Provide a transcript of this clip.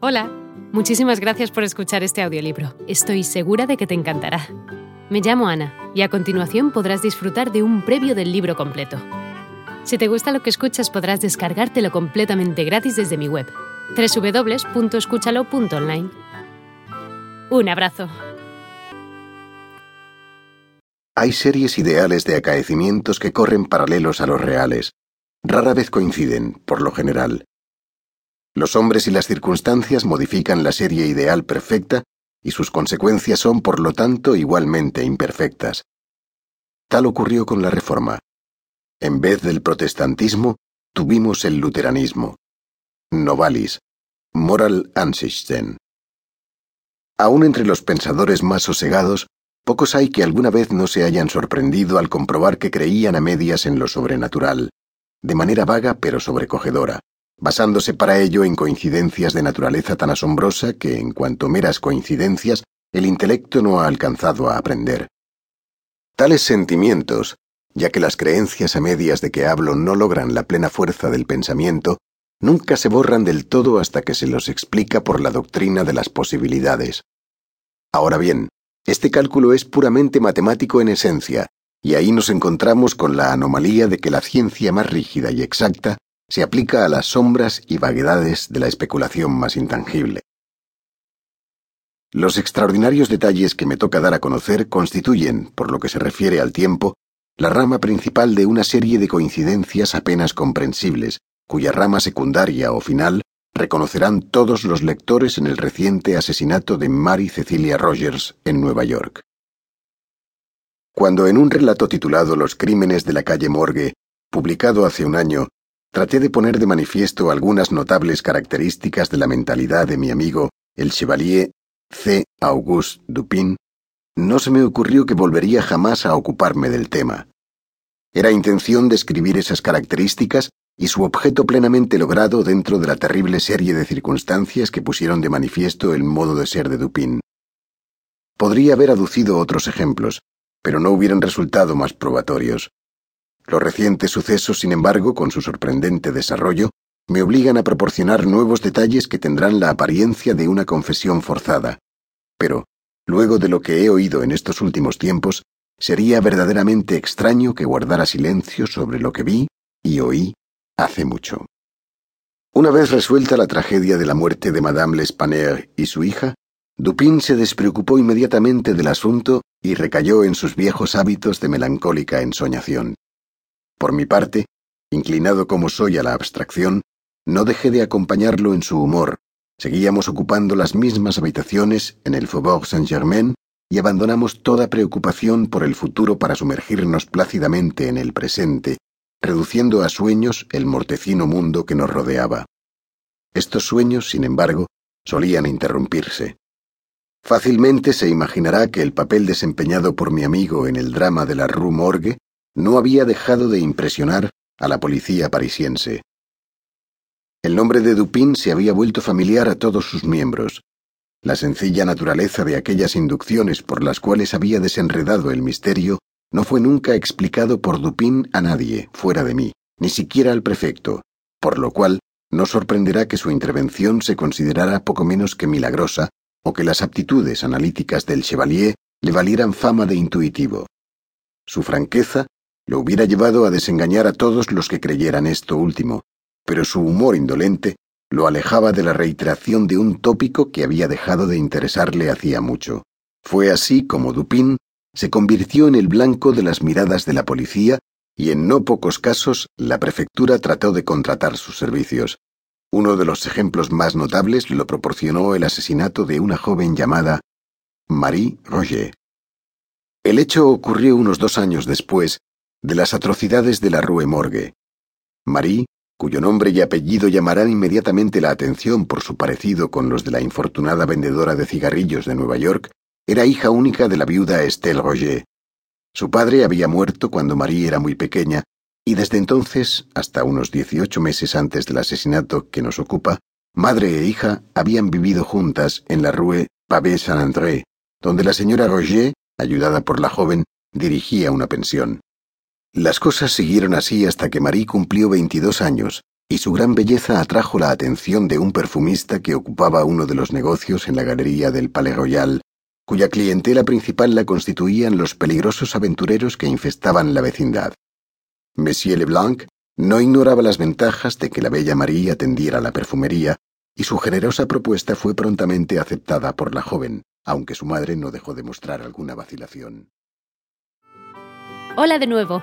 Hola, muchísimas gracias por escuchar este audiolibro. Estoy segura de que te encantará. Me llamo Ana y a continuación podrás disfrutar de un previo del libro completo. Si te gusta lo que escuchas podrás descargártelo completamente gratis desde mi web, www.escúchalo.online. Un abrazo. Hay series ideales de acaecimientos que corren paralelos a los reales. Rara vez coinciden, por lo general. Los hombres y las circunstancias modifican la serie ideal perfecta y sus consecuencias son, por lo tanto, igualmente imperfectas. Tal ocurrió con la Reforma. En vez del protestantismo, tuvimos el luteranismo. Novalis, Moral Ansichten. Aún entre los pensadores más sosegados, pocos hay que alguna vez no se hayan sorprendido al comprobar que creían a medias en lo sobrenatural, de manera vaga pero sobrecogedora basándose para ello en coincidencias de naturaleza tan asombrosa que, en cuanto meras coincidencias, el intelecto no ha alcanzado a aprender. Tales sentimientos, ya que las creencias a medias de que hablo no logran la plena fuerza del pensamiento, nunca se borran del todo hasta que se los explica por la doctrina de las posibilidades. Ahora bien, este cálculo es puramente matemático en esencia, y ahí nos encontramos con la anomalía de que la ciencia más rígida y exacta se aplica a las sombras y vaguedades de la especulación más intangible. Los extraordinarios detalles que me toca dar a conocer constituyen, por lo que se refiere al tiempo, la rama principal de una serie de coincidencias apenas comprensibles, cuya rama secundaria o final reconocerán todos los lectores en el reciente asesinato de Mary Cecilia Rogers en Nueva York. Cuando en un relato titulado Los crímenes de la calle Morgue, publicado hace un año, traté de poner de manifiesto algunas notables características de la mentalidad de mi amigo, el Chevalier C. Auguste Dupin, no se me ocurrió que volvería jamás a ocuparme del tema. Era intención describir esas características y su objeto plenamente logrado dentro de la terrible serie de circunstancias que pusieron de manifiesto el modo de ser de Dupin. Podría haber aducido otros ejemplos, pero no hubieran resultado más probatorios. Los recientes sucesos, sin embargo, con su sorprendente desarrollo, me obligan a proporcionar nuevos detalles que tendrán la apariencia de una confesión forzada. Pero, luego de lo que he oído en estos últimos tiempos, sería verdaderamente extraño que guardara silencio sobre lo que vi y oí hace mucho. Una vez resuelta la tragedia de la muerte de Madame L'Espanner y su hija, Dupin se despreocupó inmediatamente del asunto y recayó en sus viejos hábitos de melancólica ensoñación. Por mi parte, inclinado como soy a la abstracción, no dejé de acompañarlo en su humor. Seguíamos ocupando las mismas habitaciones en el Faubourg Saint-Germain y abandonamos toda preocupación por el futuro para sumergirnos plácidamente en el presente, reduciendo a sueños el mortecino mundo que nos rodeaba. Estos sueños, sin embargo, solían interrumpirse. Fácilmente se imaginará que el papel desempeñado por mi amigo en el drama de la Rue Morgue no había dejado de impresionar a la policía parisiense. El nombre de Dupin se había vuelto familiar a todos sus miembros. La sencilla naturaleza de aquellas inducciones por las cuales había desenredado el misterio no fue nunca explicado por Dupin a nadie, fuera de mí, ni siquiera al prefecto, por lo cual no sorprenderá que su intervención se considerara poco menos que milagrosa o que las aptitudes analíticas del Chevalier le valieran fama de intuitivo. Su franqueza lo hubiera llevado a desengañar a todos los que creyeran esto último, pero su humor indolente lo alejaba de la reiteración de un tópico que había dejado de interesarle hacía mucho. Fue así como Dupin se convirtió en el blanco de las miradas de la policía y en no pocos casos la prefectura trató de contratar sus servicios. Uno de los ejemplos más notables lo proporcionó el asesinato de una joven llamada Marie Roger. El hecho ocurrió unos dos años después de las atrocidades de la Rue Morgue. Marie, cuyo nombre y apellido llamarán inmediatamente la atención por su parecido con los de la infortunada vendedora de cigarrillos de Nueva York, era hija única de la viuda Estelle Roger. Su padre había muerto cuando Marie era muy pequeña, y desde entonces, hasta unos dieciocho meses antes del asesinato que nos ocupa, madre e hija habían vivido juntas en la Rue Pavé Saint-André, donde la señora Roger, ayudada por la joven, dirigía una pensión. Las cosas siguieron así hasta que Marie cumplió 22 años, y su gran belleza atrajo la atención de un perfumista que ocupaba uno de los negocios en la galería del Palais Royal, cuya clientela principal la constituían los peligrosos aventureros que infestaban la vecindad. Monsieur Leblanc no ignoraba las ventajas de que la bella Marie atendiera la perfumería, y su generosa propuesta fue prontamente aceptada por la joven, aunque su madre no dejó de mostrar alguna vacilación. Hola de nuevo.